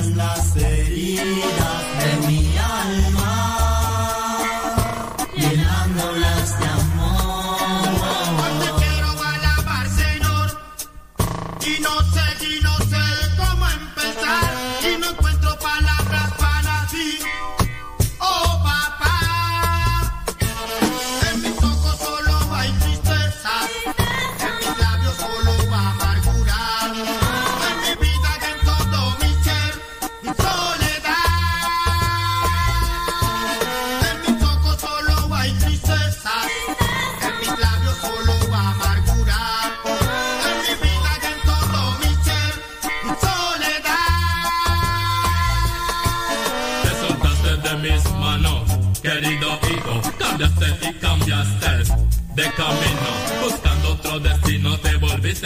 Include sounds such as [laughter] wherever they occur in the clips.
todas las heridas de mí.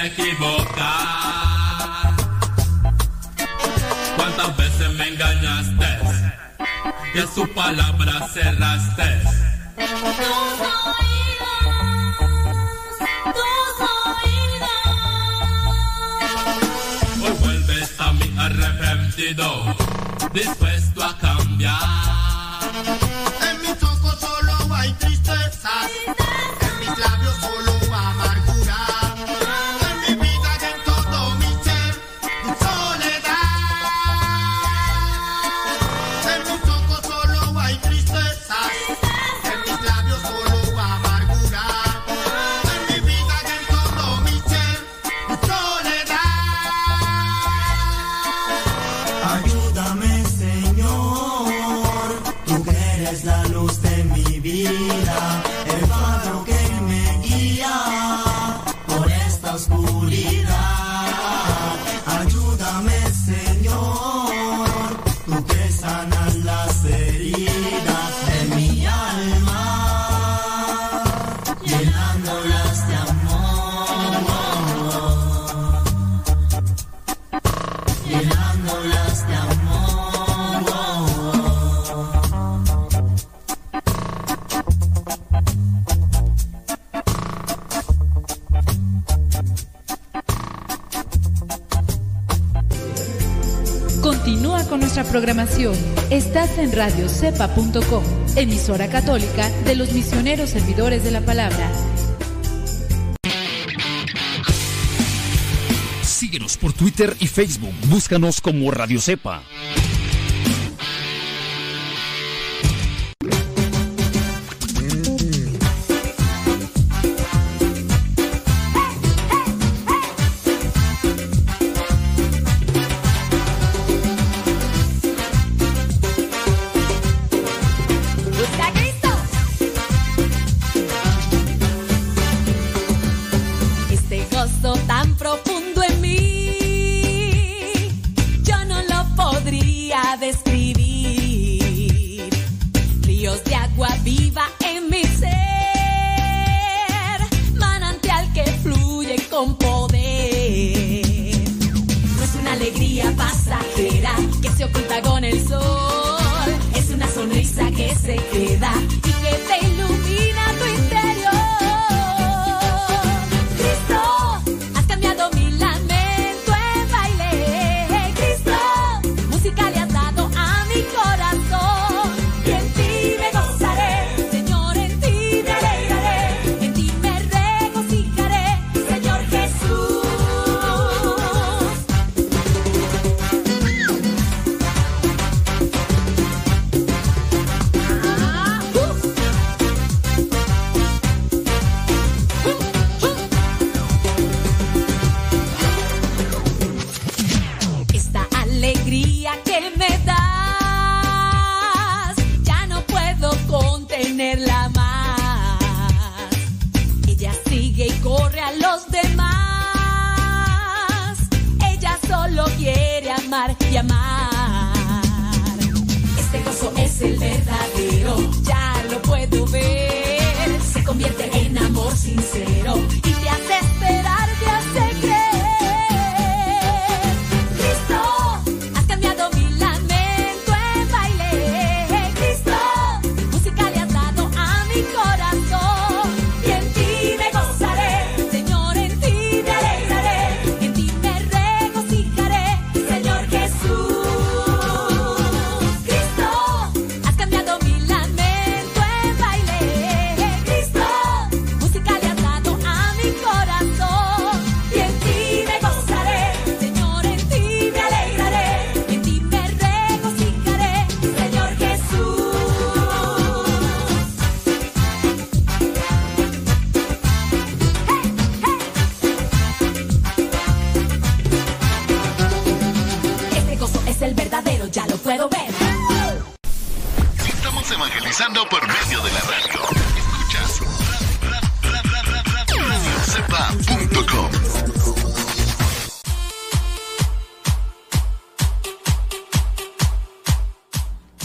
a equivocar. ¿Cuántas veces me engañaste? Y a su palabra cerraste. Tus oídos, tus oídos. Hoy vuelves a mí arrepentido. radiocepa.com, emisora católica de los misioneros servidores de la palabra. Síguenos por Twitter y Facebook, búscanos como Radio Cepa.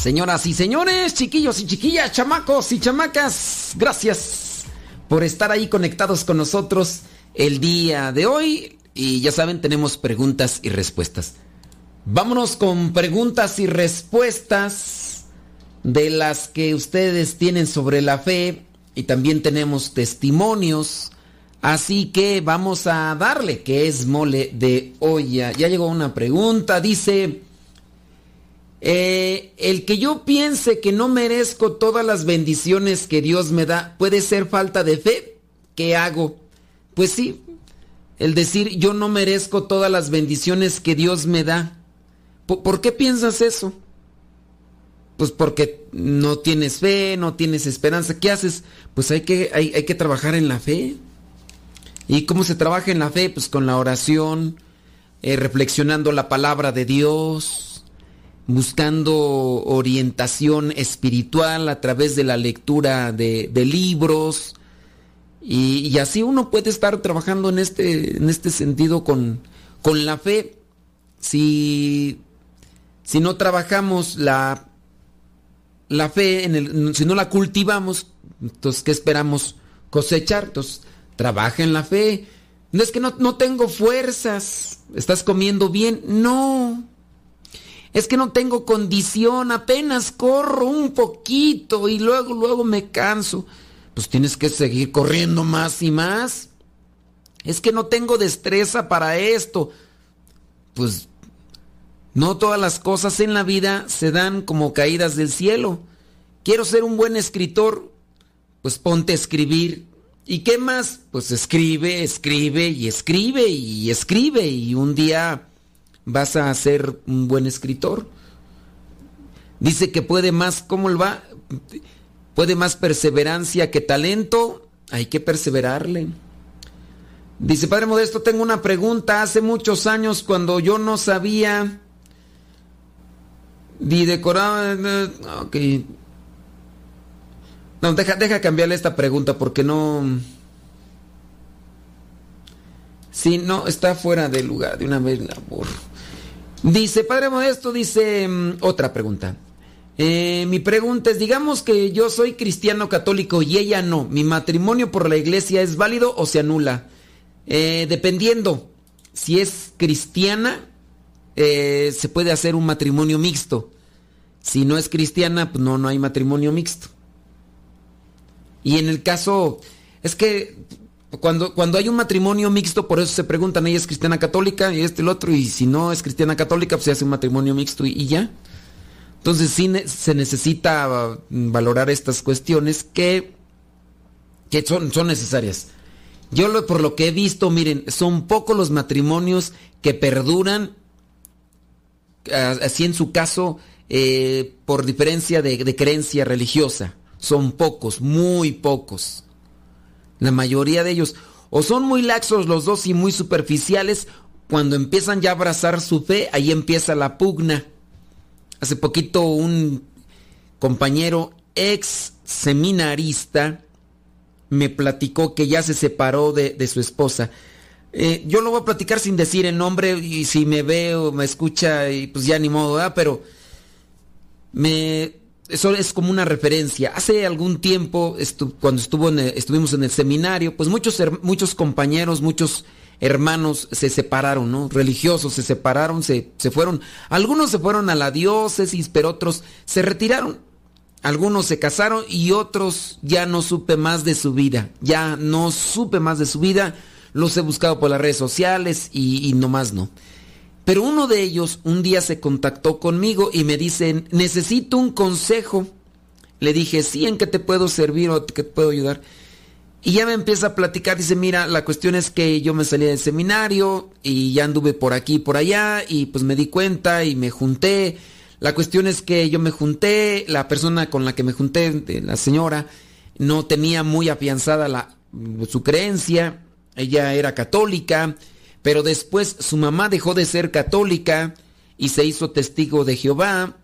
Señoras y señores, chiquillos y chiquillas, chamacos y chamacas, gracias por estar ahí conectados con nosotros el día de hoy. Y ya saben, tenemos preguntas y respuestas. Vámonos con preguntas y respuestas de las que ustedes tienen sobre la fe y también tenemos testimonios. Así que vamos a darle que es mole de olla. Ya llegó una pregunta, dice... Eh, el que yo piense que no merezco todas las bendiciones que Dios me da, ¿puede ser falta de fe? ¿Qué hago? Pues sí, el decir yo no merezco todas las bendiciones que Dios me da. ¿Por, qué piensas eso? Pues porque no tienes fe, no tienes esperanza. ¿Qué haces? Pues hay que, hay, hay que trabajar en la fe. ¿Y cómo se trabaja en la fe? Pues con la oración, eh, reflexionando la palabra de Dios buscando orientación espiritual a través de la lectura de, libros. Y, así uno puede estar trabajando en este, en este sentido con, con la fe. Si, si no trabajamos la, la fe, en el, si no la cultivamos, entonces ¿qué esperamos cosechar? Entonces, trabaja en la fe. No es que no, no tengo fuerzas, estás comiendo bien. No, es que no tengo condición, apenas corro un poquito y luego, luego me canso. Pues tienes que seguir corriendo más y más. Es que no tengo destreza para esto. Pues no todas las cosas en la vida se dan como caídas del cielo. Quiero ser un buen escritor, pues ponte a escribir. ¿Y qué más? Pues escribe, escribe y escribe y escribe y un día vas a ser un buen escritor. Dice que puede más, ¿cómo va? Puede más perseverancia que talento. Hay que perseverarle. Dice, Padre Modesto, tengo una pregunta. Hace muchos años cuando yo no sabía ni decoraba... Ok. No, deja, deja cambiarle esta pregunta porque no... Si no, está fuera de lugar. De una vez la borro. Dice, Padre Modesto, dice mm, otra pregunta. Eh, mi pregunta es, digamos que yo soy cristiano católico y ella no. ¿Mi matrimonio por la iglesia es válido o se anula? Eh, dependiendo, si es cristiana, eh, se puede hacer un matrimonio mixto. Si no es cristiana, pues no, no hay matrimonio mixto. Y en el caso, es que cuando, cuando hay un matrimonio mixto, por eso se preguntan, ella es cristiana católica y este el otro, y si no es cristiana católica, pues se hace un matrimonio mixto y, ya. Entonces sí se necesita mm, valorar estas cuestiones que, que son, son necesarias. Yo lo, por lo que he visto, miren, son pocos los matrimonios que perduran, así en su caso, eh, por diferencia de creencia religiosa. Son pocos, muy pocos. La mayoría de ellos o son muy laxos los dos y muy superficiales, cuando empiezan ya a abrazar su fe, ahí empieza la pugna. Hace poquito un compañero ex seminarista me platicó que ya se separó de, su esposa. Eh, yo lo voy a platicar sin decir el nombre y si me ve o me escucha, y pues ya ni modo, ¿verdad? Pero me eso es como una referencia. Hace algún tiempo, cuando estuvo estuvimos en el seminario, pues muchos, muchos compañeros, muchos hermanos se separaron, ¿no? Religiosos se separaron, se, se fueron. Algunos se fueron a la diócesis, pero otros se retiraron. Algunos se casaron y otros ya no supe más de su vida. Ya no supe más de su vida. Los he buscado por las redes sociales y, y nomás no. Pero uno de ellos un día se contactó conmigo y me dice, necesito un consejo. Le dije, sí, ¿en qué te puedo servir o qué te puedo ayudar? Y ya me empieza a platicar, dice, mira, la cuestión es que yo me salí del seminario y ya anduve por aquí y por allá y pues me di cuenta y me junté. La cuestión es que yo me junté, la persona con la que me junté, la señora, no tenía muy afianzada la, su creencia, ella era católica pero después su mamá dejó de ser católica y se hizo testigo de Jehová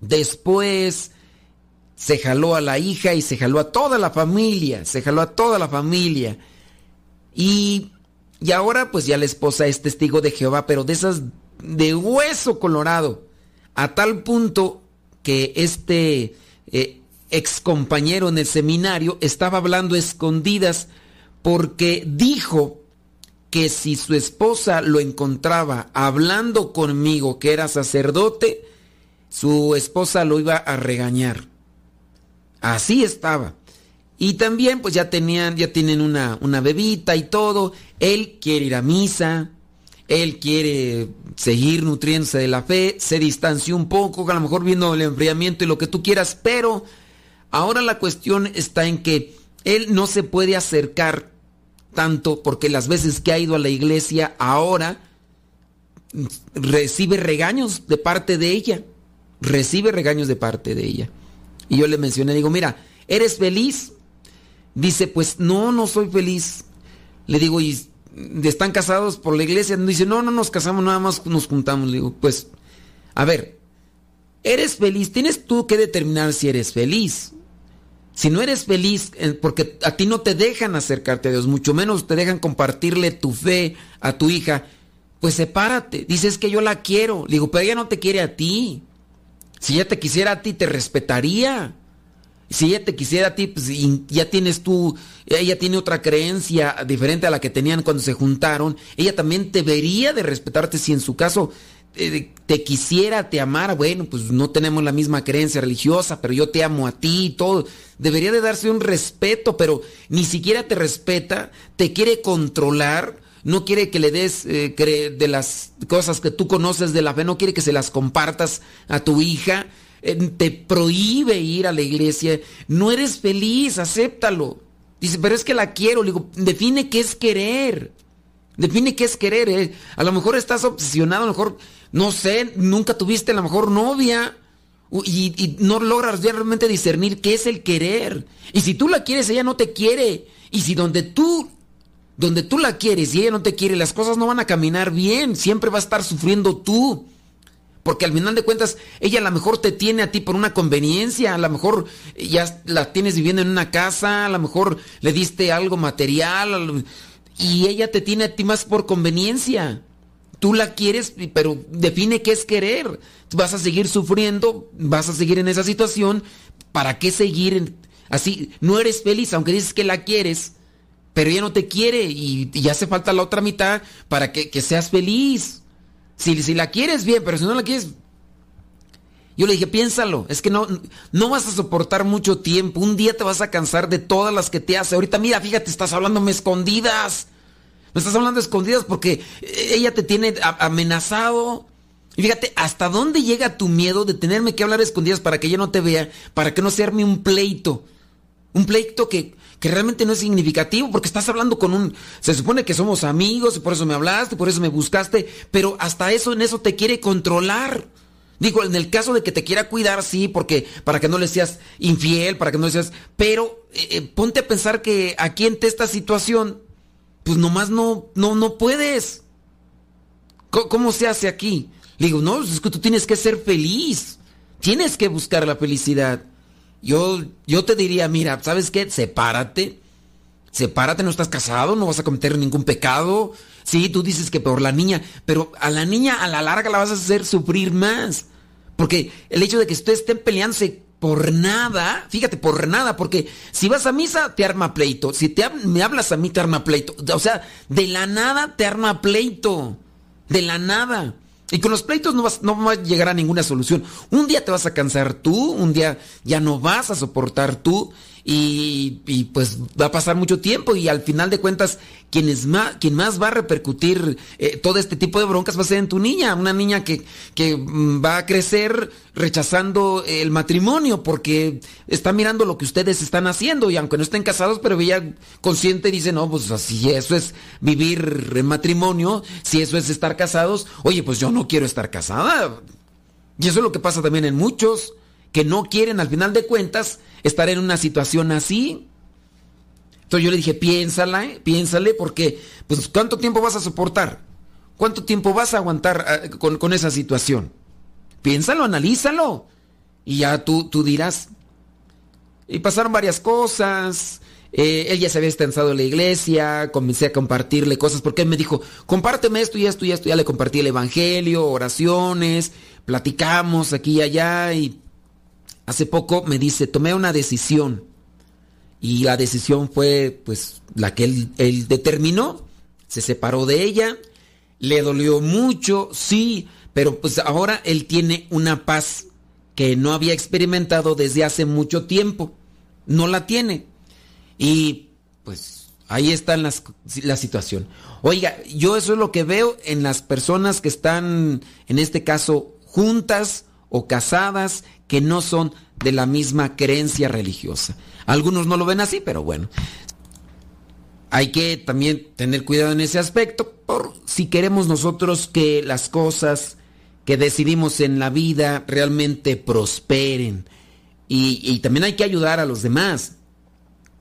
Después se jaló a la hija y se jaló a toda la familia, se jaló a toda la familia. Y, y ahora pues ya la esposa es testigo de Jehová, pero de esas de hueso colorado, a tal punto que este eh, ex compañero en el seminario estaba hablando escondidas porque dijo que si su esposa lo encontraba hablando conmigo que era sacerdote, su esposa lo iba a regañar. Así estaba. Y también pues ya tenían, ya tienen una, una bebita y todo. Él quiere ir a misa, él quiere seguir nutriéndose de la fe, se distanció un poco, a lo mejor viendo el enfriamiento y lo que tú quieras, pero ahora la cuestión está en que él no se puede acercar tanto porque las veces que ha ido a la iglesia ahora recibe regaños de parte de ella, recibe regaños de parte de ella. Y yo le mencioné, digo, mira, ¿eres feliz? Dice, pues no, no soy feliz. Le digo, ¿y están casados por la iglesia? Dice, no, no nos casamos, nada más nos juntamos. Le digo, pues, a ver, ¿eres feliz? Tienes tú que determinar si eres feliz. Si no eres feliz, eh, porque a ti no te dejan acercarte a Dios, mucho menos te dejan compartirle tu fe a tu hija, pues sepárate. Dices que yo la quiero. Le digo, pero ella no te quiere a ti. Si ella te quisiera a ti, te respetaría. Si ella te quisiera a ti, pues ya tienes tú, ella tiene otra creencia diferente a la que tenían cuando se juntaron, ella también debería de respetarte si en su caso eh, te quisiera, te amara, bueno, pues no tenemos la misma creencia religiosa, pero yo te amo a ti y todo. Debería de darse un respeto, pero ni siquiera te respeta, te quiere controlar, no quiere que le des eh, de las cosas que tú conoces de la fe, no quiere que se las compartas a tu hija, eh, te prohíbe ir a la iglesia, no eres feliz, acéptalo. Dice, pero es que la quiero, le digo, define qué es querer. Define qué es querer. Eh. A lo mejor estás obsesionado, a lo mejor, no sé, nunca tuviste a lo mejor novia. Y, no logras realmente discernir qué es el querer. Y si tú la quieres, ella no te quiere. Y si donde tú donde tú la quieres y ella no te quiere, las cosas no van a caminar bien, siempre va a estar sufriendo tú. Porque al final de cuentas, ella a lo mejor te tiene a ti por una conveniencia, a lo mejor ya la tienes viviendo en una casa, a lo mejor le diste algo material, y ella te tiene a ti más por conveniencia. Tú la quieres, pero define qué es querer. Vas a seguir sufriendo, vas a seguir en esa situación. ¿Para qué seguir así? No eres feliz, aunque dices que la quieres pero ella no te quiere y, y hace falta la otra mitad para que, seas feliz. Si, si, la quieres bien, pero si no la quieres... Yo le dije, piénsalo, es que no, no vas a soportar mucho tiempo, un día te vas a cansar de todas las que te hace. Ahorita mira, fíjate, estás hablándome escondidas. Me estás hablando escondidas porque ella te tiene amenazado. Y fíjate, ¿hasta dónde llega tu miedo de tenerme que hablar escondidas para que ella no te vea, para que no se arme un pleito? Un pleito que, que realmente no es significativo porque estás hablando con un... Se supone que somos amigos y por eso me hablaste, por eso me buscaste, pero hasta eso en eso te quiere controlar. Digo, en el caso de que te quiera cuidar, sí, porque para que no le seas infiel, para que no le seas... Pero eh, eh, ponte a pensar que aquí en esta situación, pues nomás no, no, no puedes. ¿Cómo, se hace aquí? Le digo, no, es que tú tienes que ser feliz. Tienes que buscar la felicidad. Yo, yo te diría, mira, ¿sabes qué? Sepárate. Sepárate, no estás casado, no vas a cometer ningún pecado. Sí, tú dices que por la niña, pero a la niña a la larga la vas a hacer sufrir más. Porque el hecho de que ustedes estén peleándose por nada, fíjate, por nada, porque si vas a misa te arma pleito, si te, me hablas a mí te arma pleito, o sea, de la nada te arma pleito, de la nada. Y con los pleitos no vas, no va a llegar a ninguna solución. Un día te vas a cansar tú, un día ya no vas a soportar tú y, pues va a pasar mucho tiempo y al final de cuentas quien, más, quien más va a repercutir eh, todo este tipo de broncas va a ser en tu niña, una niña que, que mm, va a crecer rechazando el matrimonio porque está mirando lo que ustedes están haciendo y aunque no estén casados, pero ella consciente dice, no, pues así eso es vivir en matrimonio, si eso es estar casados, oye, pues yo no quiero estar casada. Y eso es lo que pasa también en muchos que no quieren al final de cuentas estar en una situación así. Entonces yo le dije, piénsala, ¿eh? piénsale, porque, pues, ¿cuánto tiempo vas a soportar? ¿Cuánto tiempo vas a aguantar ah, con, esa situación? Piénsalo, analízalo. Y ya tú, tú dirás. Y pasaron varias cosas. Eh, él ya se había estensado en la iglesia, comencé a compartirle cosas, porque él me dijo, compárteme esto y esto y esto, ya le compartí el Evangelio, oraciones, platicamos aquí y allá, y hace poco me dice, tomé una decisión, y la decisión fue pues la que él, determinó, se separó de ella, le dolió mucho, sí, pero pues ahora él tiene una paz que no había experimentado desde hace mucho tiempo, no la tiene. Y pues ahí está la situación. Oiga, yo eso es lo que veo en las personas que están, en este caso, juntas o casadas, que no son de la misma creencia religiosa. Algunos no lo ven así, pero bueno. Hay que también tener cuidado en ese aspecto, por si queremos nosotros que las cosas que decidimos en la vida realmente prosperen. Y, y también hay que ayudar a los demás.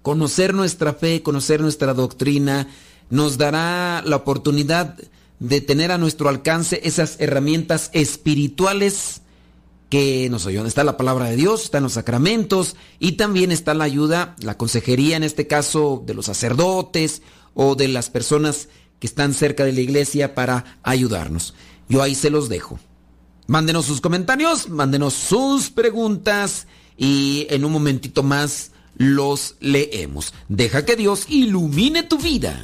Conocer nuestra fe, conocer nuestra doctrina, nos dará la oportunidad de tener a nuestro alcance esas herramientas espirituales que nos oyen. Está la palabra de Dios, están los sacramentos y también está la ayuda, la consejería en este caso de los sacerdotes o de las personas que están cerca de la iglesia para ayudarnos. Yo ahí se los dejo. Mándenos sus comentarios, mándenos sus preguntas y en un momentito más los leemos. Deja que Dios ilumine tu vida.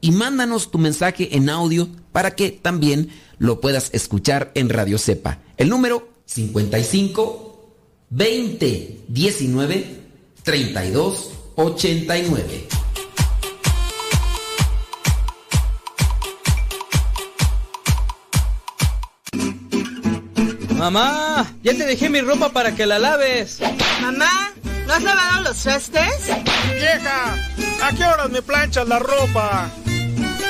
y mándanos tu mensaje en audio para que también lo puedas escuchar en Radio Cepa. El número 55 20 19 32 89. Mamá, ya te dejé mi ropa para que la laves. Mamá, ¿no has lavado los trastes? Vieja, ¿a qué horas me planchas la ropa?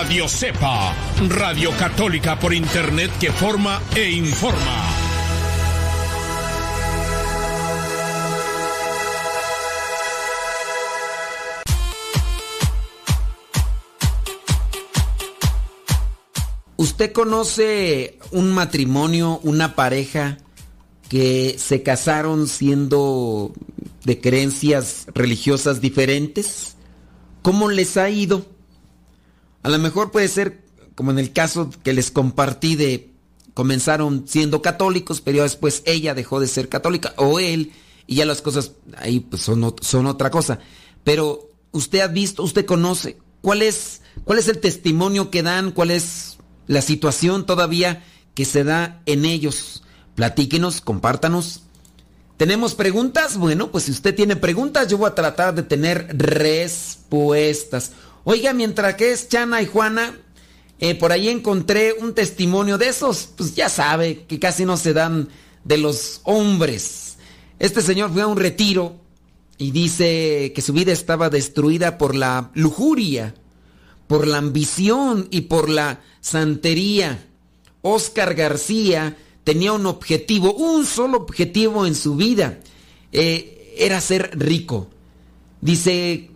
Radio Cepa, Radio Católica por Internet que forma e informa. ¿Usted conoce un matrimonio, una pareja que se casaron siendo de creencias religiosas diferentes? ¿Cómo les ha ido? A lo mejor puede ser como en el caso que les compartí de comenzaron siendo católicos, pero después ella dejó de ser católica o él y ya las cosas ahí pues son, son otra cosa. Pero usted ha visto, usted conoce cuál es cuál es el testimonio que dan, cuál es la situación todavía que se da en ellos. Platíquenos, compártanos. ¿Tenemos preguntas? Bueno, pues si usted tiene preguntas, yo voy a tratar de tener respuestas. Oiga, mientras que es Chana y Juana, eh, por ahí encontré un testimonio de esos, pues ya sabe que casi no se dan de los hombres. Este señor fue a un retiro y dice que su vida estaba destruida por la lujuria, por la ambición y por la santería. Oscar García tenía un objetivo, un solo objetivo en su vida, eh, era ser rico. Dice,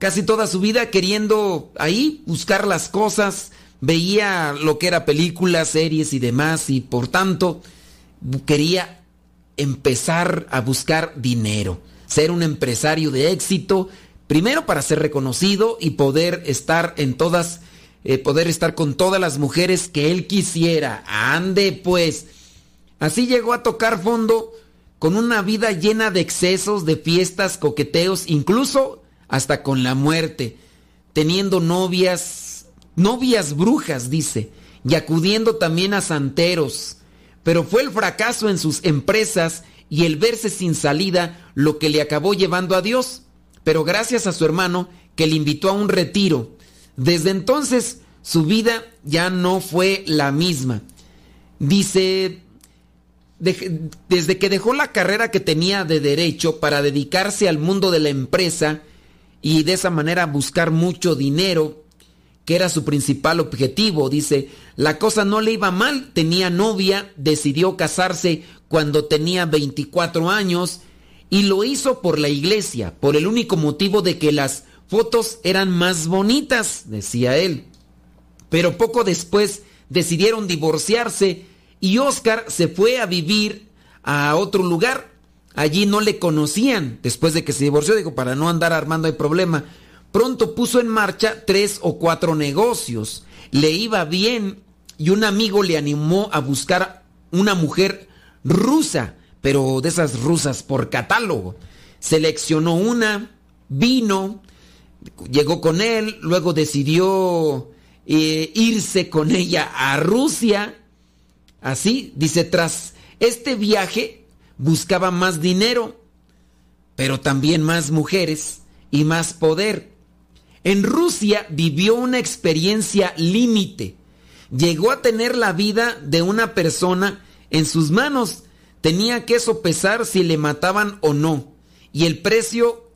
casi toda su vida queriendo ahí buscar las cosas, veía lo que era películas, series y demás, y por tanto quería empezar a buscar dinero, ser un empresario de éxito, primero para ser reconocido y poder estar en todas, eh, poder estar con todas las mujeres que él quisiera. Ande pues. Así llegó a tocar fondo con una vida llena de excesos, de fiestas, coqueteos, incluso hasta con la muerte, teniendo novias, novias brujas, dice, y acudiendo también a santeros. Pero fue el fracaso en sus empresas y el verse sin salida lo que le acabó llevando a Dios. Pero gracias a su hermano que le invitó a un retiro. Desde entonces su vida ya no fue la misma. Dice, desde que dejó la carrera que tenía de derecho para dedicarse al mundo de la empresa y de esa manera buscar mucho dinero, que era su principal objetivo, dice, la cosa no le iba mal, tenía novia, decidió casarse cuando tenía 24 años y lo hizo por la iglesia, por el único motivo de que las fotos eran más bonitas, decía él. Pero poco después decidieron divorciarse y Oscar se fue a vivir a otro lugar. Allí no le conocían. Después de que se divorció, dijo, para no andar armando el problema. Pronto puso en marcha tres o cuatro negocios. Le iba bien y un amigo le animó a buscar una mujer rusa, pero de esas rusas por catálogo. Seleccionó una, vino, llegó con él, luego decidió eh, irse con ella a Rusia Así, dice, tras este viaje buscaba más dinero, pero también más mujeres y más poder. En Rusia vivió una experiencia límite. Llegó a tener la vida de una persona en sus manos. Tenía que sopesar si le mataban o no. Y el precio,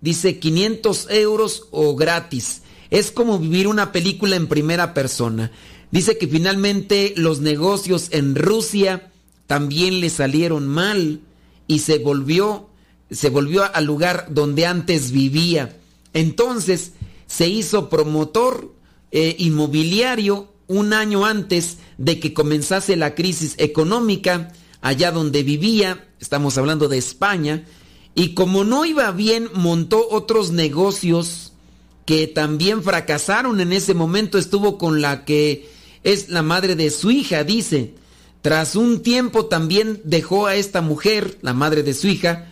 dice, 500 euros o gratis. Es como vivir una película en primera persona. Dice que finalmente los negocios en Rusia también le salieron mal y se volvió se volvió al lugar donde antes vivía. Entonces se hizo promotor eh, inmobiliario un año antes de que comenzase la crisis económica allá donde vivía, estamos hablando de España, y como no iba bien montó otros negocios que también fracasaron en ese momento, estuvo con la que es la madre de su hija, dice. Tras un tiempo también dejó a esta mujer, la madre de su hija,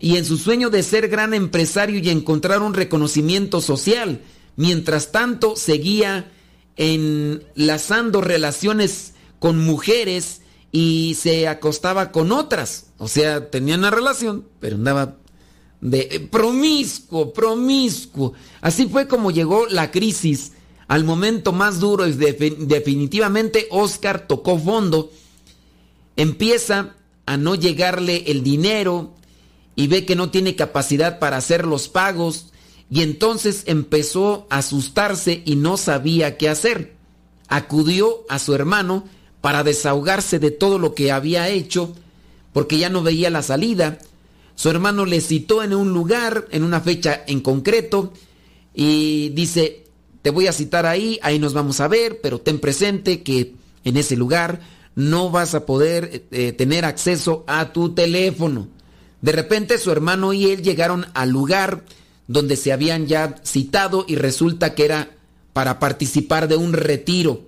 y en su sueño de ser gran empresario y encontrar un reconocimiento social. Mientras tanto, seguía enlazando relaciones con mujeres y se acostaba con otras. O sea, tenía una relación, pero andaba de eh, promiscuo, promiscuo. Así fue como llegó la crisis al momento más duro es definitivamente Oscar tocó fondo, empieza a no llegarle el dinero y ve que no tiene capacidad para hacer los pagos y entonces empezó a asustarse y no sabía qué hacer. Acudió a su hermano para desahogarse de todo lo que había hecho porque ya no veía la salida. Su hermano le citó en un lugar, en una fecha en concreto, y dice, te voy a citar ahí, ahí nos vamos a ver, pero ten presente que en ese lugar no vas a poder eh, tener acceso a tu teléfono. De repente su hermano y él llegaron al lugar donde se habían ya citado y resulta que era para participar de un retiro.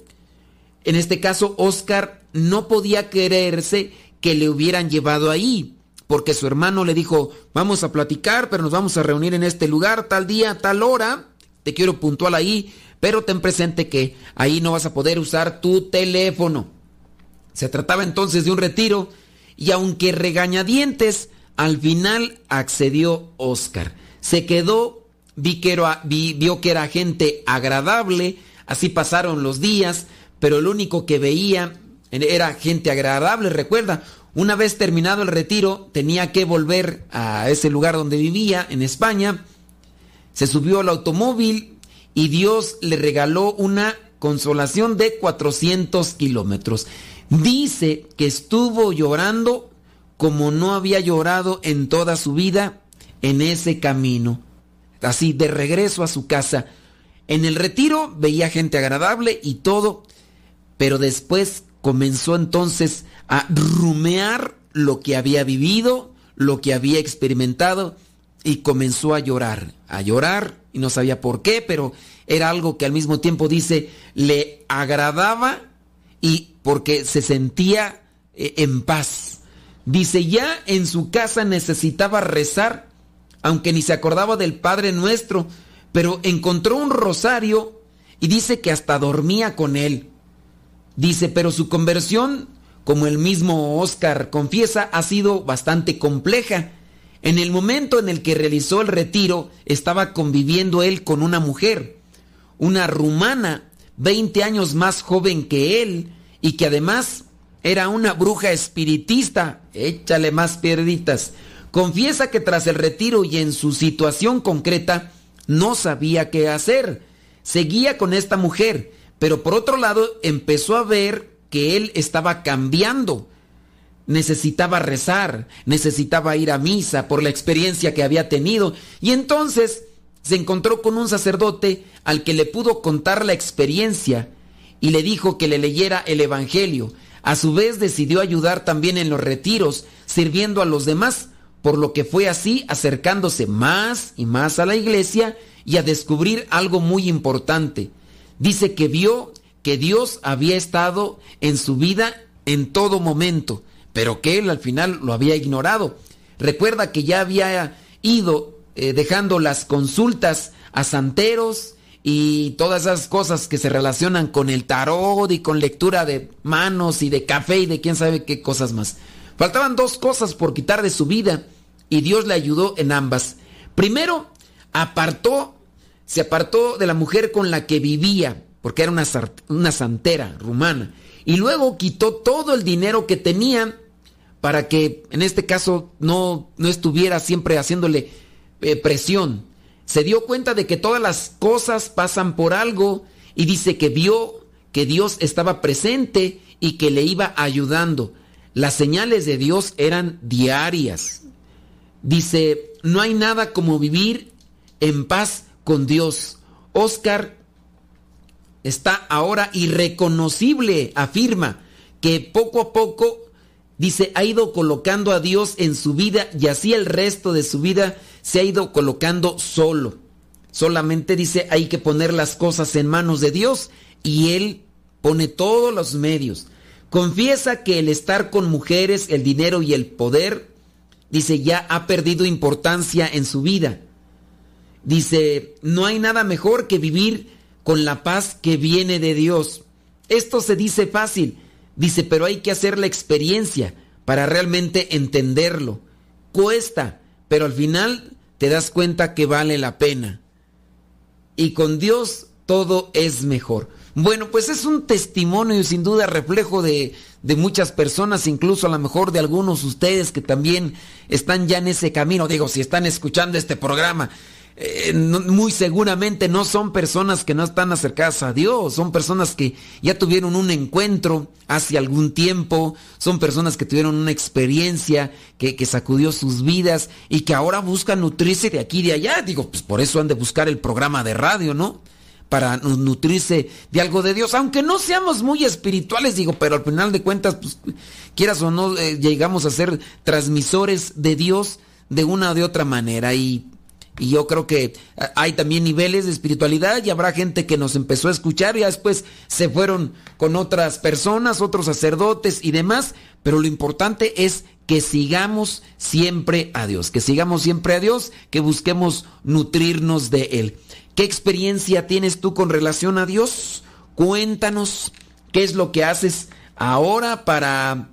En este caso, Oscar no podía creerse que le hubieran llevado ahí, porque su hermano le dijo, vamos a platicar, pero nos vamos a reunir en este lugar, tal día, tal hora te quiero puntual ahí, pero ten presente que ahí no vas a poder usar tu teléfono. Se trataba entonces de un retiro y aunque regañadientes, al final accedió Oscar. Se quedó, vi que era, vio que era gente agradable, así pasaron los días, pero lo único que veía era gente agradable, recuerda, Una vez terminado el retiro, tenía que volver a ese lugar donde vivía, en España. Se subió al automóvil y Dios le regaló una consolación de 400 kilómetros. Dice que estuvo llorando como no había llorado en toda su vida en ese camino. Así, de regreso a su casa. En el retiro veía gente agradable y todo, pero después comenzó entonces a rumear lo que había vivido, lo que había experimentado y comenzó a llorar, a llorar y no sabía por qué, pero era algo que al mismo tiempo dice le agradaba y porque se sentía eh, en paz. Dice, ya en su casa necesitaba rezar, aunque ni se acordaba del Padre Nuestro, pero encontró un rosario y dice que hasta dormía con él. Dice, pero su conversión, como el mismo Oscar confiesa, ha sido bastante compleja. En el momento en el que realizó el retiro, estaba conviviendo él con una mujer, una rumana, 20 años más joven que él, y que además era una bruja espiritista. Échale más pierditas. Confiesa que tras el retiro y en su situación concreta, no sabía qué hacer. Seguía con esta mujer, pero por otro lado empezó a ver que él estaba cambiando. Necesitaba rezar, necesitaba ir a misa por la experiencia que había tenido. Y entonces se encontró con un sacerdote al que le pudo contar la experiencia y le dijo que le leyera el Evangelio. A su vez decidió ayudar también en los retiros, sirviendo a los demás, por lo que fue así acercándose más y más a la iglesia y a descubrir algo muy importante. Dice que vio que Dios había estado en su vida en todo momento, pero que él al final lo había ignorado. Recuerda que ya había ido eh, dejando las consultas a santeros y todas esas cosas que se relacionan con el tarot y con lectura de manos y de café y de quién sabe qué cosas más. Faltaban dos cosas por quitar de su vida y Dios le ayudó en ambas. Primero, apartó, se apartó de la mujer con la que vivía, porque era una, una santera rumana, y luego quitó todo el dinero que tenía para que en este caso no, no estuviera siempre haciéndole eh, presión. Se dio cuenta de que todas las cosas pasan por algo y dice que vio que Dios estaba presente y que le iba ayudando. Las señales de Dios eran diarias. Dice, no hay nada como vivir en paz con Dios. Oscar está ahora irreconocible, afirma, que poco a poco, dice, ha ido colocando a Dios en su vida y así el resto de su vida se ha ido colocando solo. Solamente dice, hay que poner las cosas en manos de Dios y Él pone todos los medios. Confiesa que el estar con mujeres, el dinero y el poder, dice, ya ha perdido importancia en su vida. Dice, no hay nada mejor que vivir con la paz que viene de Dios. Esto se dice fácil, dice, pero hay que hacer la experiencia para realmente entenderlo. Cuesta, pero al final te das cuenta que vale la pena. Y con Dios todo es mejor. Bueno, pues es un testimonio y sin duda reflejo de, de muchas personas, incluso a lo mejor de algunos de ustedes que también están ya en ese camino. Digo, si están escuchando este programa, eh, muy seguramente no son personas que no están acercadas a Dios, son personas que ya tuvieron un encuentro hace algún tiempo, son personas que tuvieron una experiencia que, que sacudió sus vidas y que ahora buscan nutrirse de aquí y de allá. Digo, pues por eso han de buscar el programa de radio, ¿no? Para nutrirse de algo de Dios, aunque no seamos muy espirituales, digo, pero al final de cuentas, pues, quieras o no, eh, llegamos a ser transmisores de Dios de una o de otra manera y y yo creo que eh, hay también niveles de espiritualidad y habrá gente que nos empezó a escuchar y después se fueron con otras personas, otros sacerdotes y demás. Pero lo importante es que sigamos siempre a Dios, que sigamos siempre a Dios, que busquemos nutrirnos de Él. ¿Qué experiencia tienes tú con relación a Dios? Cuéntanos qué es lo que haces ahora para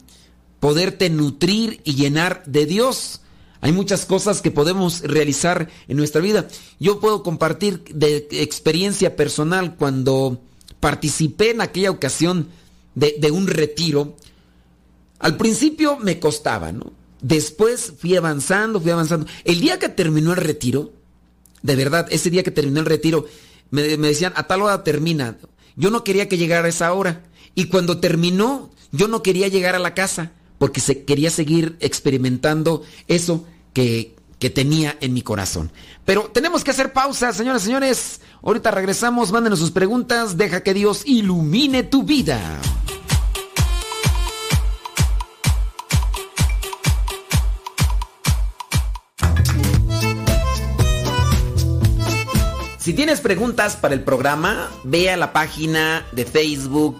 poderte nutrir y llenar de Dios. Hay muchas cosas que podemos realizar en nuestra vida. Yo puedo compartir de experiencia personal cuando participé en aquella ocasión de, un retiro. Al principio me costaba, ¿no? Después fui avanzando, fui avanzando. El día que terminó el retiro, de verdad, ese día que terminó el retiro, me, decían, a tal hora termina. Yo no quería que llegara a esa hora. Y cuando terminó, yo no quería llegar a la casa porque se, quería seguir experimentando eso que, que tenía en mi corazón. Pero tenemos que hacer pausa, señoras y señores. Ahorita regresamos, mándenos sus preguntas, deja que Dios ilumine tu vida. Si tienes preguntas para el programa, ve a la página de Facebook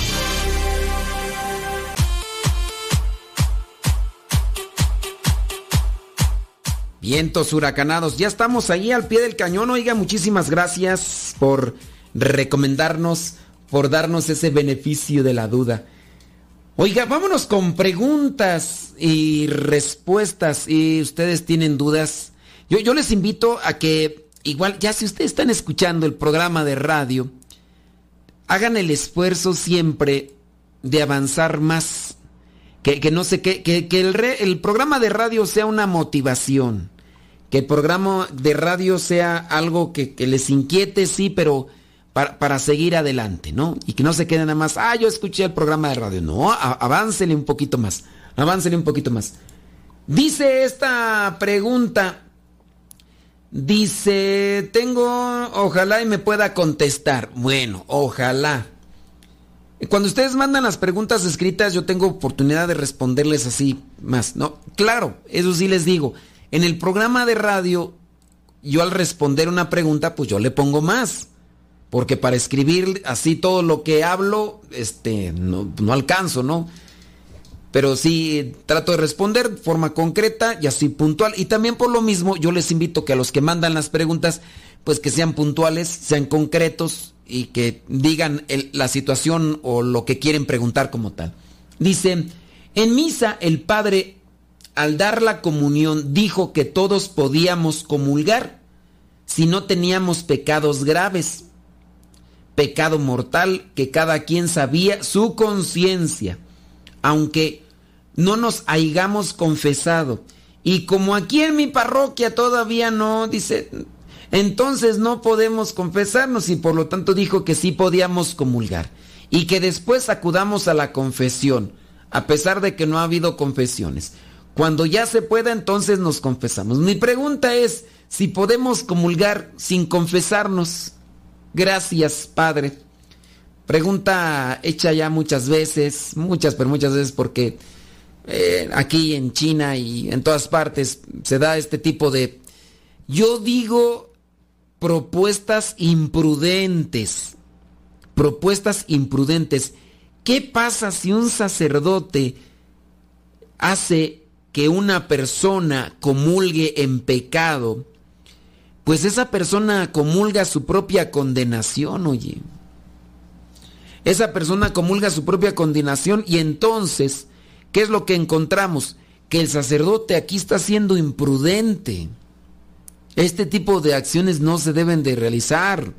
Vientos huracanados, ya estamos ahí al pie del cañón. Oiga, muchísimas gracias por recomendarnos, por darnos ese beneficio de la duda. Oiga, vámonos con preguntas y respuestas. Y ustedes tienen dudas. Yo, yo les invito a que, igual, ya si ustedes están escuchando el programa de radio, hagan el esfuerzo siempre de avanzar más. Que, no sé, que, que, el, el programa de radio sea una motivación que el programa de radio sea algo que, les inquiete, sí, pero para, seguir adelante, ¿no? Y que no se quede nada más, ah, yo escuché el programa de radio. No, aváncele un poquito más, aváncele un poquito más. Dice esta pregunta, dice, tengo, ojalá y me pueda contestar. Bueno, ojalá. Cuando ustedes mandan las preguntas escritas, yo tengo oportunidad de responderles así más, ¿no? Claro, eso sí les digo. En el programa de radio, yo al responder una pregunta, pues yo le pongo más. Porque para escribir así todo lo que hablo, este, no, alcanzo, ¿no? Pero sí trato de responder de forma concreta y así puntual. Y también por lo mismo, yo les invito que a los que mandan las preguntas, pues que sean puntuales, sean concretos y que digan la situación o lo que quieren preguntar como tal. Dice, en misa el padre al dar la comunión dijo que todos podíamos comulgar si no teníamos pecados graves, pecado mortal que cada quien sabía su conciencia, aunque no nos hayamos confesado. Y como aquí en mi parroquia todavía no, dice, entonces no podemos confesarnos y por lo tanto dijo que sí podíamos comulgar y que después acudamos a la confesión, a pesar de que no ha habido confesiones. Cuando ya se pueda, entonces nos confesamos. Mi pregunta es si podemos comulgar sin confesarnos. Gracias, Padre. Pregunta hecha ya muchas veces, muchas, pero muchas veces porque eh, aquí en China y en todas partes se da este tipo de, yo digo, propuestas imprudentes. Propuestas imprudentes. ¿Qué pasa si un sacerdote hace que una persona comulgue en pecado, pues esa persona comulga su propia condenación, oye. Esa persona comulga su propia condenación y entonces, ¿Qué es lo que encontramos? Que el sacerdote aquí está siendo imprudente. Este tipo de acciones no se deben de realizar.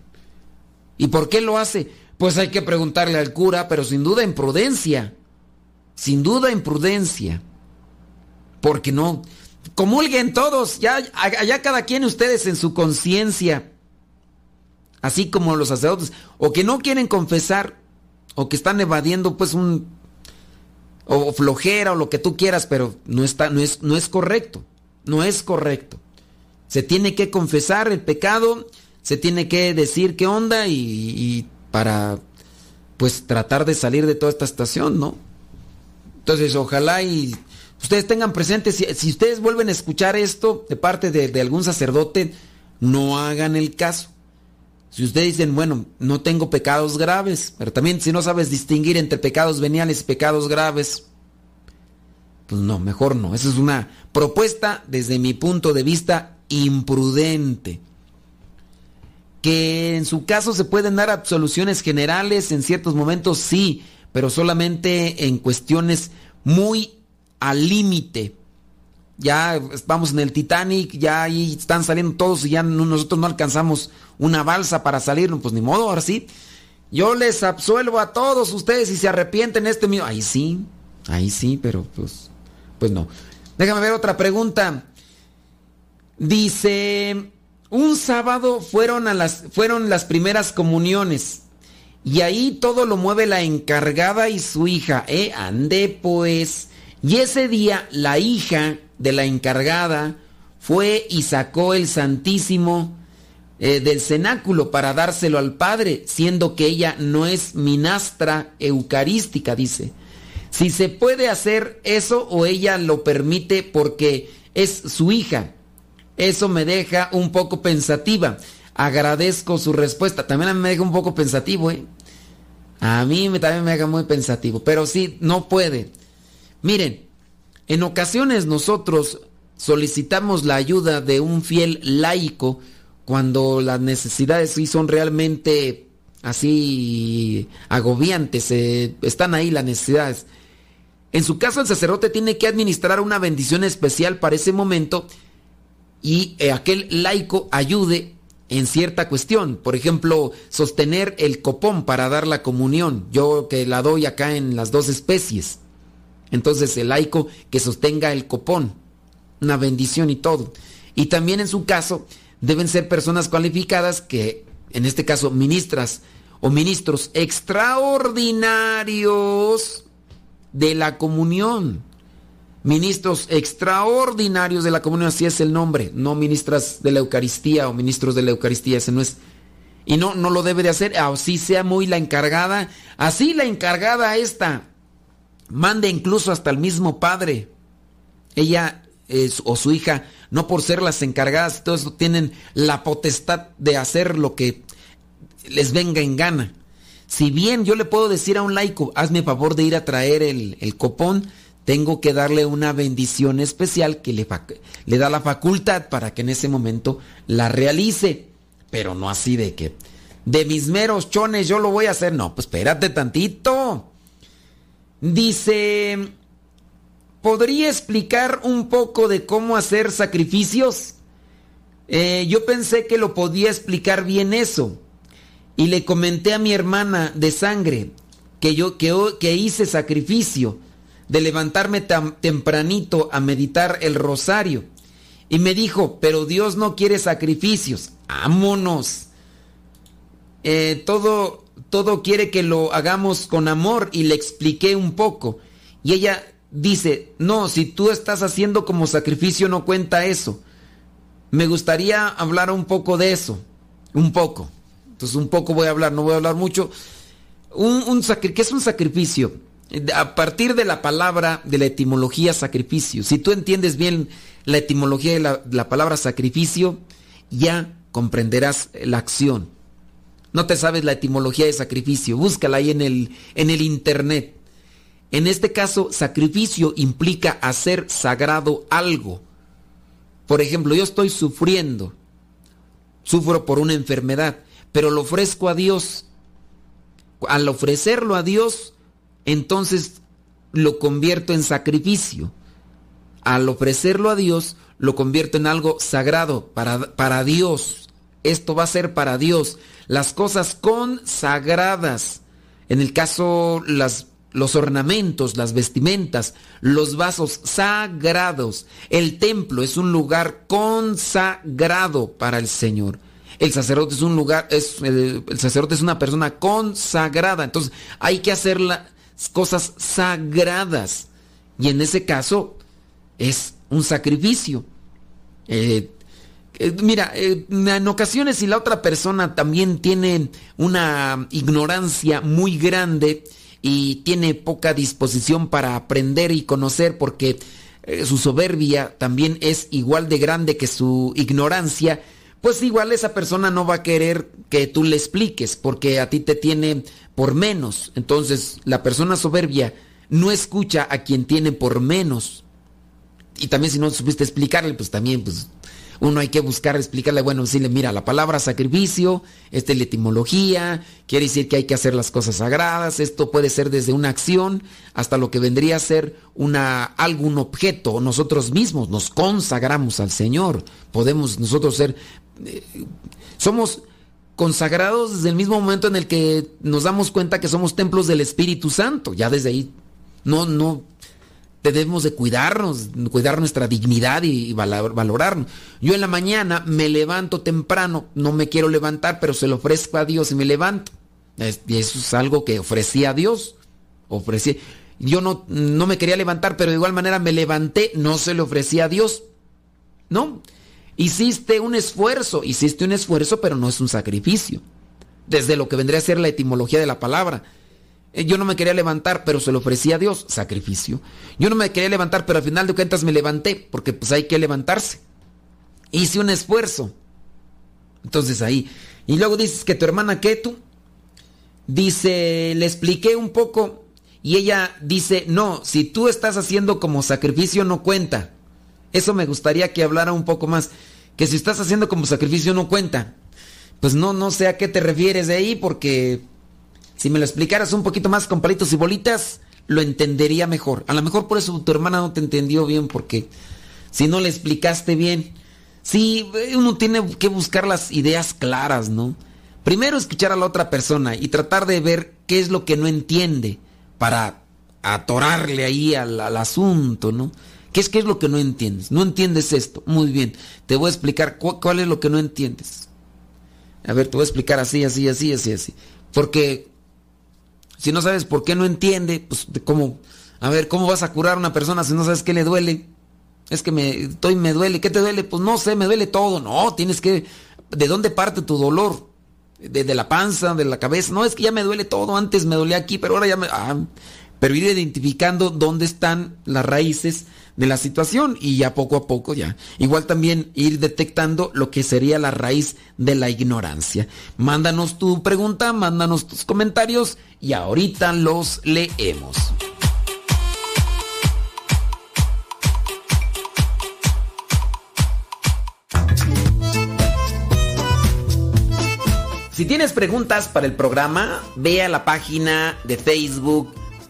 ¿Y por qué lo hace? Pues hay que preguntarle al cura, pero sin duda imprudencia. Sin duda imprudencia. Porque no, comulguen todos, ya allá cada quien ustedes en su conciencia, así como los sacerdotes, o que no quieren confesar, o que están evadiendo pues un o flojera o lo que tú quieras, pero no está no es no es correcto, no es correcto. Se tiene que confesar el pecado, se tiene que decir qué onda y, para pues tratar de salir de toda esta estación, ¿no? Entonces, ojalá y ustedes tengan presente, si, ustedes vuelven a escuchar esto de parte de, algún sacerdote, no hagan el caso. Si ustedes dicen, bueno, no tengo pecados graves, pero también si no sabes distinguir entre pecados veniales y pecados graves, pues no, mejor no. Esa es una propuesta desde mi punto de vista imprudente. Que en su caso se pueden dar absoluciones generales en ciertos momentos, sí, pero solamente en cuestiones muy al límite. Ya vamos en el Titanic, ya ahí están saliendo todos y ya nosotros no alcanzamos una balsa para salir, pues ni modo, ahora sí. Yo les absuelvo a todos ustedes y se arrepienten este mío. Ahí sí, ahí sí, pero pues, pues no. Déjame ver otra pregunta. Dice, un sábado fueron, a las, fueron las primeras comuniones. Y ahí todo lo mueve la encargada y su hija. Eh, ande pues. Y ese día la hija de la encargada fue y sacó el Santísimo eh, del cenáculo para dárselo al Padre, siendo que ella no es minastra eucarística, dice. Si se puede hacer eso o ella lo permite porque es su hija. Eso me deja un poco pensativa. Agradezco su respuesta. También a mí me deja un poco pensativo, ¿eh? A mí también me deja muy pensativo. Pero sí, no puede. Miren, en ocasiones nosotros solicitamos la ayuda de un fiel laico cuando las necesidades sí son realmente así agobiantes, eh, están ahí las necesidades. En su caso el sacerdote tiene que administrar una bendición especial para ese momento y eh, aquel laico ayude en cierta cuestión. Por ejemplo, sostener el copón para dar la comunión. Yo que la doy acá en las dos especies. Entonces el laico que sostenga el copón, una bendición y todo. Y también en su caso deben ser personas cualificadas que, en este caso, ministras o ministros extraordinarios de la comunión. Ministros extraordinarios de la comunión, así es el nombre, no ministras de la Eucaristía o ministros de la Eucaristía, ese no es. Y no, no lo debe de hacer, así sea muy la encargada, así la encargada esta, mande incluso hasta el mismo padre. Ella o su hija, no por ser las encargadas, todo eso, tienen la potestad de hacer lo que les venga en gana. Si bien yo le puedo decir a un laico, hazme favor de ir a traer el, el copón, tengo que darle una bendición especial que le, da la facultad para que en ese momento la realice. Pero no así de que, de mis meros chones yo lo voy a hacer. No, pues espérate tantito. Dice, ¿podría explicar un poco de cómo hacer sacrificios? Eh, yo pensé que lo podía explicar bien eso. Y le comenté a mi hermana de sangre que yo que hice sacrificio de levantarme tempranito a meditar el rosario. Y me dijo, pero Dios no quiere sacrificios. Ámonos. Eh, todo todo quiere que lo hagamos con amor y le expliqué un poco. Y ella dice, no, si tú estás haciendo como sacrificio no cuenta eso. Me gustaría hablar un poco de eso, un poco. Entonces un poco voy a hablar, no voy a hablar mucho. Un, ¿Qué es un sacrificio? A partir de la palabra, de la etimología sacrificio. Si tú entiendes bien la etimología de la palabra sacrificio, ya comprenderás la acción. No te sabes la etimología de sacrificio, búscala ahí en el, en el internet. En este caso, sacrificio implica hacer sagrado algo. Por ejemplo, yo estoy sufriendo, sufro por una enfermedad, pero lo ofrezco a Dios. Al ofrecerlo a Dios, entonces lo convierto en sacrificio. Al ofrecerlo a Dios, lo convierto en algo sagrado para, para Dios. Esto va a ser para Dios. Las cosas consagradas. En el caso, las, los ornamentos, las vestimentas, los vasos sagrados. El templo es un lugar consagrado para el Señor. El sacerdote es un lugar, es, el, el sacerdote es una persona consagrada. Entonces hay que hacer las cosas sagradas. Y en ese caso es un sacrificio. Eh, eh, mira, eh, en ocasiones si la otra persona también tiene una ignorancia muy grande y tiene poca disposición para aprender y conocer porque su soberbia también es igual de grande que su ignorancia, pues igual esa persona no va a querer que tú le expliques porque a ti te tiene por menos. Entonces la persona soberbia no escucha a quien tiene por menos. Y también si no supiste explicarle, pues también pues uno hay que buscar explicarle, bueno, decirle, mira, la palabra sacrificio, esta es la etimología, quiere decir que hay que hacer las cosas sagradas, esto puede ser desde una acción hasta lo que vendría a ser una, algún objeto, nosotros mismos nos consagramos al Señor, podemos nosotros ser, somos consagrados desde el mismo momento en el que nos damos cuenta que somos templos del Espíritu Santo, ya desde ahí no, no debemos de cuidarnos, cuidar nuestra dignidad y valorarnos. Yo en la mañana me levanto temprano, no me quiero levantar, pero se lo ofrezco a Dios y me levanto. Y eso es algo que ofrecí a Dios. Ofrecí. Yo no, no me quería levantar, pero de igual manera me levanté, no se lo ofrecí a Dios. ¿No? Hiciste un esfuerzo, hiciste un esfuerzo, pero no es un sacrificio. Desde lo que vendría a ser la etimología de la palabra. Eh, yo no me quería levantar, pero se lo ofrecía a Dios, sacrificio. Yo no me quería levantar, pero al final de cuentas me levanté, porque pues hay que levantarse. Hice un esfuerzo. Entonces ahí. Y luego dices que tu hermana Ketu dice, le expliqué un poco y ella dice, no, si tú estás haciendo como sacrificio no cuenta. Eso me gustaría que hablara un poco más. Que si estás haciendo como sacrificio no cuenta. Pues no, no sé a qué te refieres de ahí porque si me lo explicaras un poquito más con palitos y bolitas, lo entendería mejor. A lo mejor por eso tu hermana no te entendió bien, porque si no le explicaste bien, sí, uno tiene que buscar las ideas claras, ¿no? Primero escuchar a la otra persona y tratar de ver qué es lo que no entiende para atorarle ahí al, al asunto, ¿no? ¿Qué es, ¿Qué es lo que no entiendes? No entiendes esto. Muy bien. Te voy a explicar cuál es lo que no entiendes. A ver, te voy a explicar así, así, así, así, así. Porque si no sabes por qué no entiende, pues cómo, a ver, ¿cómo vas a curar a una persona si no sabes qué le duele? Es que me, estoy, me duele, ¿qué te duele? Pues no sé, me duele todo. No, tienes que, ¿de dónde parte tu dolor? De, la panza, de la cabeza. No, es que ya me duele todo. Antes me dolía aquí, pero ahora ya me... Ah, pero ir identificando dónde están las raíces de la situación y ya poco a poco ya. Igual también ir detectando lo que sería la raíz de la ignorancia. Mándanos tu pregunta, mándanos tus comentarios y ahorita los leemos. Si tienes preguntas para el programa, ve a la página de Facebook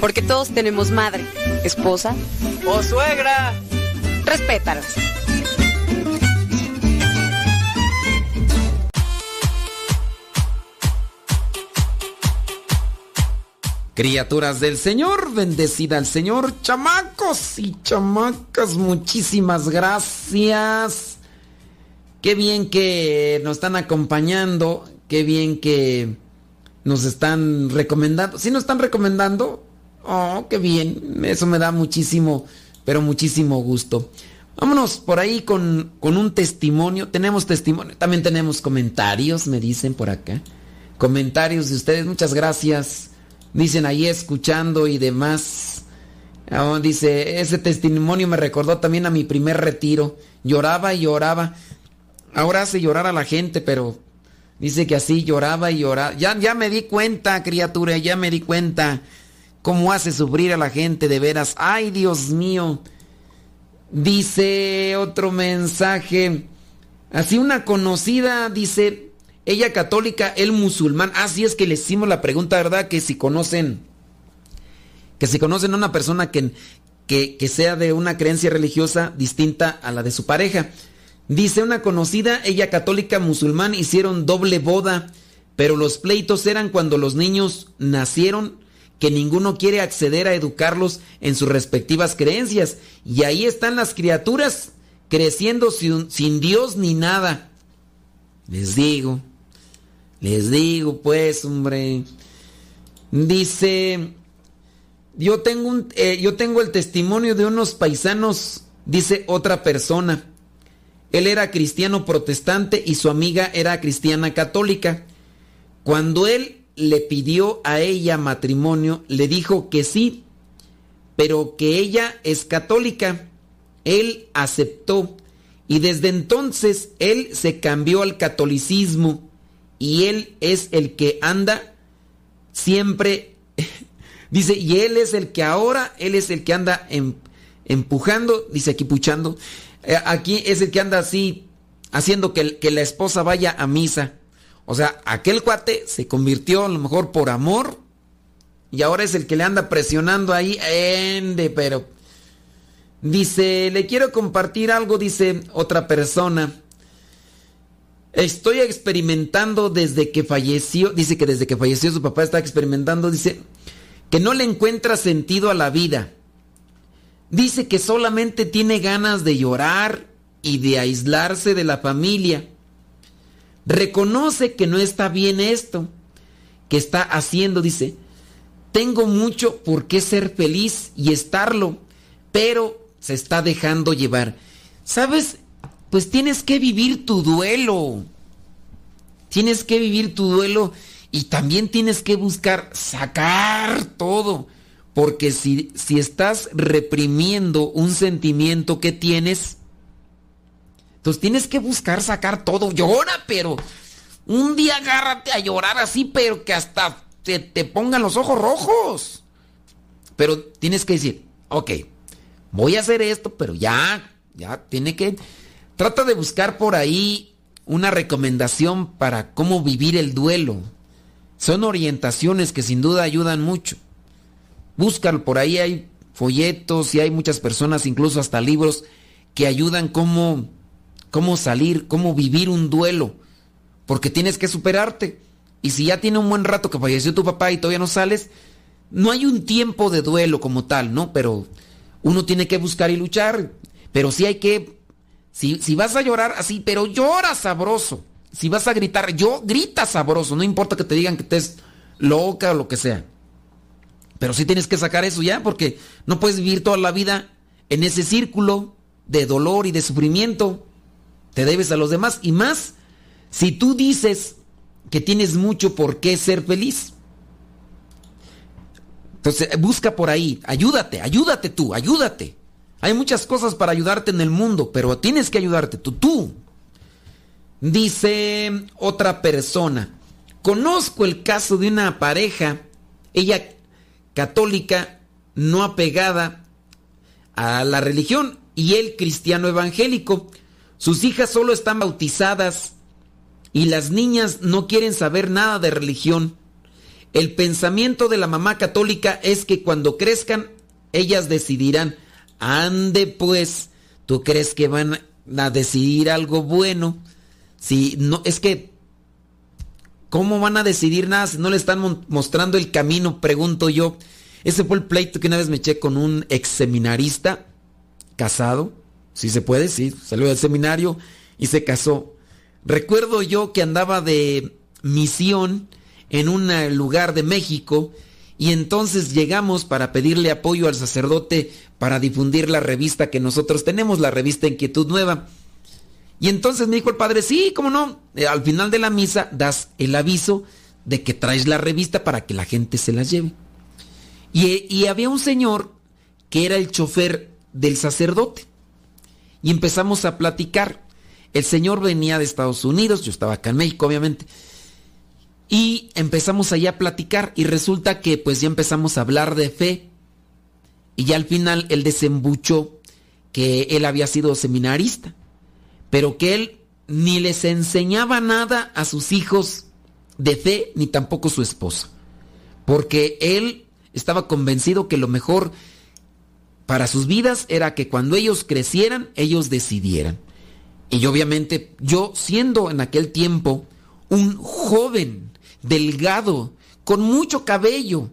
Porque todos tenemos madre, esposa o suegra. Respétalas. Criaturas del Señor, bendecida al Señor, chamacos y chamacas, muchísimas gracias. Qué bien que nos están acompañando, qué bien que nos están recomendando. Si nos están recomendando, oh, qué bien, eso me da muchísimo, pero muchísimo gusto. Vámonos por ahí con, con un testimonio. Tenemos testimonio, también tenemos comentarios, me dicen por acá. Comentarios de ustedes, muchas gracias. Dicen ahí escuchando y demás. Oh, dice, ese testimonio me recordó también a mi primer retiro. Lloraba y lloraba. Ahora hace llorar a la gente, pero dice que así lloraba y lloraba. Ya, ya me di cuenta, criatura, ya me di cuenta cómo hace sufrir a la gente de veras. Ay, Dios mío. Dice otro mensaje. Así una conocida dice, ella católica, él musulmán. Así es que le hicimos la pregunta, ¿verdad? Que si conocen, que si conocen a una persona que, que, que sea de una creencia religiosa distinta a la de su pareja. Dice una conocida, ella católica musulmán, hicieron doble boda, pero los pleitos eran cuando los niños nacieron, que ninguno quiere acceder a educarlos en sus respectivas creencias. Y ahí están las criaturas creciendo sin, Dios ni nada. Les digo. Les digo, pues, hombre. Dice, yo tengo, un, eh, yo tengo el testimonio de unos paisanos, dice otra persona. Él era cristiano protestante y su amiga era cristiana católica. Cuando él le pidió a ella matrimonio, le dijo que sí, pero que ella es católica. Él aceptó y desde entonces él se cambió al catolicismo y él es el que anda siempre, [laughs] dice, y él es el que ahora, él es el que anda em, empujando, dice aquí puchando, eh, aquí es el que anda así, haciendo que, que la esposa vaya a misa. O sea, aquel cuate se convirtió a lo mejor por amor y ahora es el que le anda presionando ahí, ende, pero... Dice, le quiero compartir algo, dice otra persona. Estoy experimentando desde que falleció, dice que desde que falleció su papá está experimentando, dice que no le encuentra sentido a la vida. Dice que solamente tiene ganas de llorar y de aislarse de la familia. Reconoce que no está bien esto que está haciendo, dice, tengo mucho por qué ser feliz y estarlo, pero se está dejando llevar. ¿Sabes? pues tienes que vivir tu duelo. Tienes que vivir tu duelo y también tienes que buscar sacar todo. Porque si, si estás reprimiendo un sentimiento que tienes, entonces tienes que buscar sacar todo. Llora, pero un día agárrate a llorar así, pero que hasta te, te pongan los ojos rojos. Pero tienes que decir, ok, voy a hacer esto, pero ya, ya tiene que Trata de buscar por ahí una recomendación para cómo vivir el duelo. Son orientaciones que sin duda ayudan mucho. Búscalo, por ahí hay folletos y hay muchas personas, incluso hasta libros, que ayudan cómo, cómo salir, cómo vivir un duelo. Porque tienes que superarte. Y si ya tiene un buen rato que falleció tu papá y todavía no sales, no hay un tiempo de duelo como tal, ¿no? Pero uno tiene que buscar y luchar. Pero sí hay que si, vas a llorar así, pero llora sabroso. Si vas a gritar, yo grita sabroso. No importa que te digan que estés loca o lo que sea. Pero sí tienes que sacar eso ya, porque no puedes vivir toda la vida en ese círculo de dolor y de sufrimiento. Te debes a los demás. Y más, si tú dices que tienes mucho por qué ser feliz. Entonces, busca por ahí, ayúdate, ayúdate tú, ayúdate. Hay muchas cosas para ayudarte en el mundo, pero tienes que ayudarte tú, tú. Dice otra persona, conozco el caso de una pareja, ella católica, no apegada a la religión, y él cristiano evangélico. Sus hijas solo están bautizadas y las niñas no quieren saber nada de religión. El pensamiento de la mamá católica es que cuando crezcan, ellas decidirán, ande pues, ¿tú crees que van a decidir algo bueno? Si no, es que, ¿cómo van a decidir nada si no le están mostrando el camino? Pregunto yo. Ese fue el pleito que una vez me eché con un ex seminarista casado. Si se puede, sí, salió del seminario y se casó. Recuerdo yo que andaba de misión en un lugar de México y entonces llegamos para pedirle apoyo al sacerdote para difundir la revista que nosotros tenemos, la revista Inquietud Nueva. Y entonces me dijo el padre, sí, cómo no, eh, al final de la misa das el aviso de que traes la revista para que la gente se la lleve. Y, y había un señor que era el chofer del sacerdote. Y empezamos a platicar. El señor venía de Estados Unidos, yo estaba acá en México, obviamente. Y empezamos allá a platicar y resulta que pues ya empezamos a hablar de fe. Y ya al final él desembuchó que él había sido seminarista, pero que él ni les enseñaba nada a sus hijos de fe, ni tampoco su esposa. Porque él estaba convencido que lo mejor para sus vidas era que cuando ellos crecieran, ellos decidieran. Y obviamente yo siendo en aquel tiempo un joven, delgado, con mucho cabello,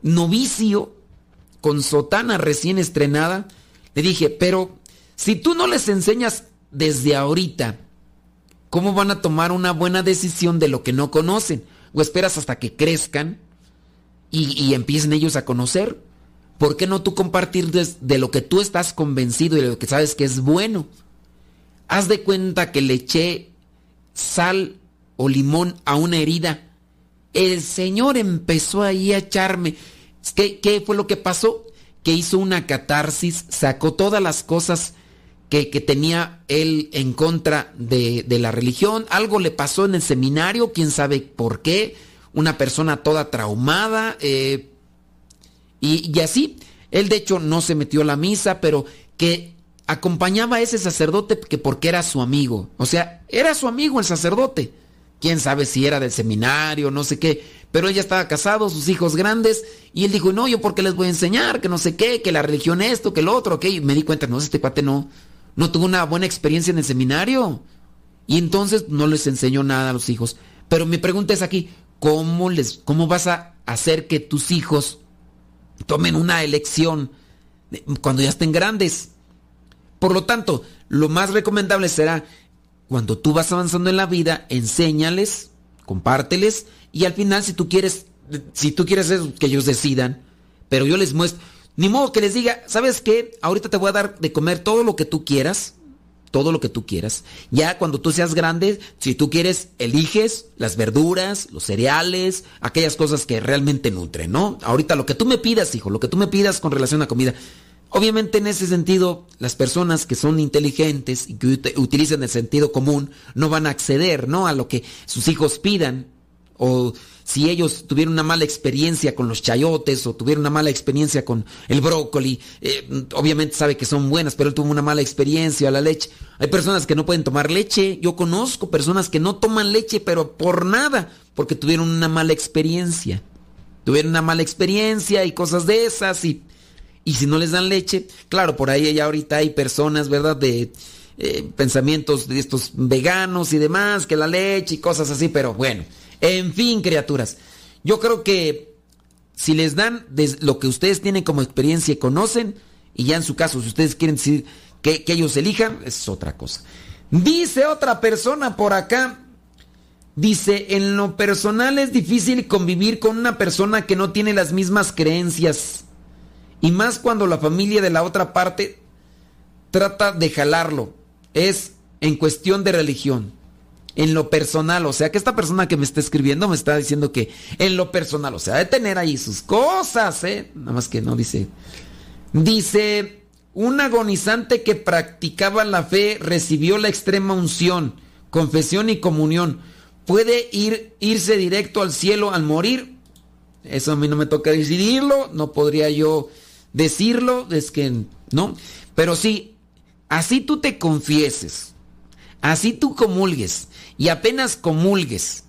novicio, con sotana recién estrenada, le dije, pero si tú no les enseñas desde ahorita cómo van a tomar una buena decisión de lo que no conocen, o esperas hasta que crezcan y, empiecen ellos a conocer, ¿por qué no tú compartir de lo que tú estás convencido y de lo que sabes que es bueno? Haz de cuenta que le eché sal o limón a una herida. El Señor empezó ahí a echarme. ¿Qué, ¿Qué, fue lo que pasó? Que hizo una catarsis, sacó todas las cosas que, tenía él en contra de, de, la religión. Algo le pasó en el seminario, quién sabe por qué. Una persona toda traumada. Eh, y, así, él de hecho no se metió a la misa, pero que acompañaba a ese sacerdote que porque era su amigo. O sea, era su amigo el sacerdote. Quién sabe si era del seminario, no sé qué. Pero ella estaba casado, sus hijos grandes, y él dijo, no, yo porque les voy a enseñar, que no sé qué, que la religión esto, que lo otro, que me di cuenta, no, este cuate no, no tuvo una buena experiencia en el seminario. Y entonces no les enseñó nada a los hijos. Pero mi pregunta es aquí, ¿cómo, les, cómo vas a hacer que tus hijos tomen una elección cuando ya estén grandes? Por lo tanto, lo más recomendable será, cuando tú vas avanzando en la vida, enséñales, compárteles, y al final, si tú quieres, si tú quieres que ellos decidan, pero yo les muestro, ni modo que les diga, ¿sabes qué? Ahorita te voy a dar de comer todo lo que tú quieras, todo lo que tú quieras. Ya cuando tú seas grande, si tú quieres, eliges las verduras, los cereales, aquellas cosas que realmente nutren, ¿no? Ahorita lo que tú me pidas, hijo, lo que tú me pidas con relación a comida. Obviamente en ese sentido, las personas que son inteligentes y que utilizan el sentido común no van a acceder, ¿no? A lo que sus hijos pidan. O si ellos tuvieron una mala experiencia con los chayotes o tuvieron una mala experiencia con el brócoli, eh, obviamente sabe que son buenas, pero él tuvo una mala experiencia la leche. Hay personas que no pueden tomar leche. Yo conozco personas que no toman leche, pero por nada, porque tuvieron una mala experiencia. Tuvieron una mala experiencia y cosas de esas y y si no les dan leche, claro, por ahí ya ahorita hay personas, ¿verdad? De eh, pensamientos de estos veganos y demás, que la leche y cosas así, pero bueno, en fin, criaturas. Yo creo que si les dan lo que ustedes tienen como experiencia y conocen, y ya en su caso, si ustedes quieren decir que, que ellos elijan, es otra cosa. Dice otra persona por acá, Dice, en lo personal es difícil convivir con una persona que no tiene las mismas creencias. Y más cuando la familia de la otra parte trata de jalarlo. Es en cuestión de religión. En lo personal, o sea que esta persona que me está escribiendo me está diciendo que en lo personal, o sea, de tener ahí sus cosas, ¿eh? Nada más que no dice. Dice, un agonizante que practicaba la fe recibió la extrema unción. confesión y comunión. ¿Puede ir, irse directo al cielo al morir? Eso a mí no me toca decidirlo, no podría yo decirlo, es que no. Pero sí, así tú te confieses, así tú comulgues y apenas comulgues,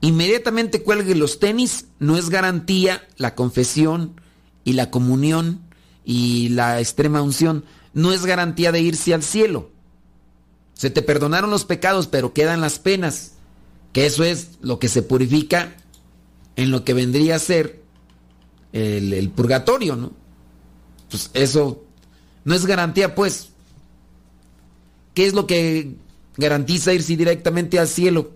inmediatamente cuelgue los tenis, no es garantía la confesión y la comunión y la extrema unción, no es garantía de irse al cielo. Se te perdonaron los pecados, pero quedan las penas, que eso es lo que se purifica en lo que vendría a ser el, el purgatorio, ¿no? Pues eso no es garantía, pues. ¿Qué es lo que garantiza irse directamente al cielo?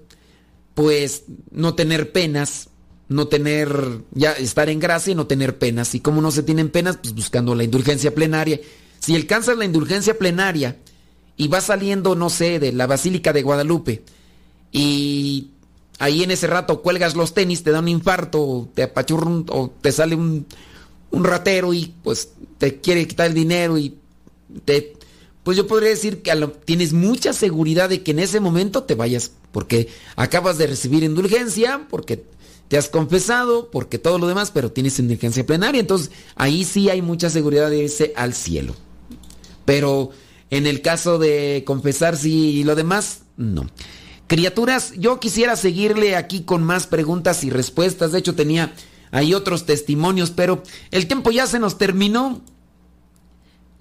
Pues no tener penas, no tener, ya estar en gracia y no tener penas. ¿Y cómo no se tienen penas? Pues buscando la indulgencia plenaria. Si alcanzas la indulgencia plenaria y vas saliendo, no sé, de la Basílica de Guadalupe y ahí en ese rato cuelgas los tenis, te da un infarto, o te apachurra o te sale un, un ratero y pues te quiere quitar el dinero y te pues yo podría decir que tienes mucha seguridad de que en ese momento te vayas porque acabas de recibir indulgencia, porque te has confesado, porque todo lo demás, pero tienes indulgencia plenaria, entonces ahí sí hay mucha seguridad de irse al cielo. Pero en el caso de confesarse y lo demás, no. Criaturas, yo quisiera seguirle aquí con más preguntas y respuestas. De hecho, tenía ahí otros testimonios, pero el tiempo ya se nos terminó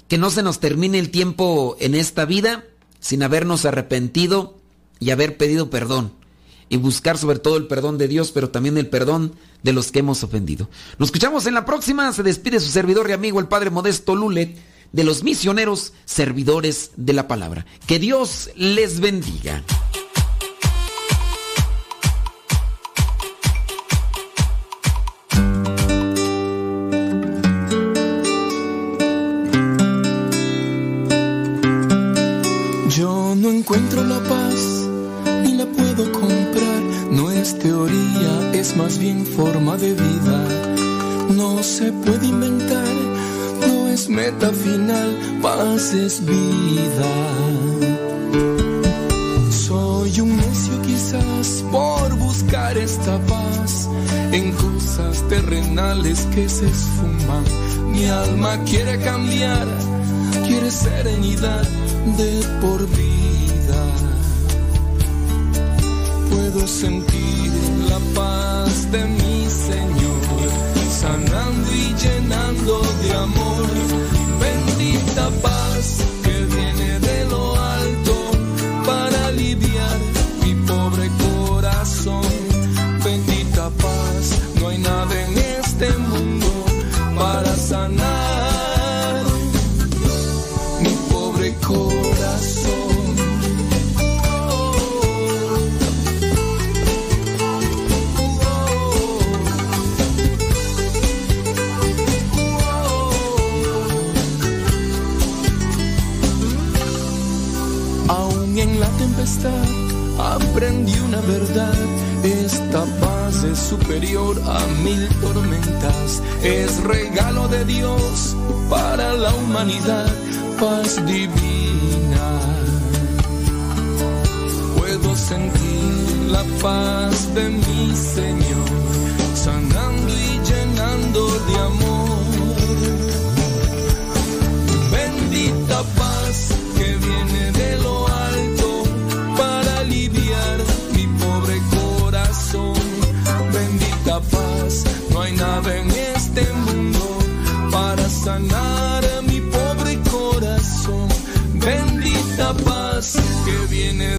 que no se nos termine el tiempo en esta vida sin habernos arrepentido y haber pedido perdón. Y buscar sobre todo el perdón de Dios, pero también el perdón de los que hemos ofendido. Nos escuchamos en la próxima. Se despide su servidor y amigo, el Padre Modesto Lule, de los misioneros servidores de la palabra. Que Dios les bendiga. No encuentro la paz ni la puedo comprar. No es teoría, es más bien forma de vida. No se puede inventar, no es meta final, paz es vida. Soy un necio quizás por buscar esta paz en cosas terrenales que se esfuman. Mi alma quiere cambiar, quiere serenidad de por vida. Puedo sentir la paz de mi Señor, sanando y llenando una verdad. Esta paz es superior a mil tormentas. Es regalo de Dios para la humanidad. Paz divina. Puedo sentir la paz de mi Señor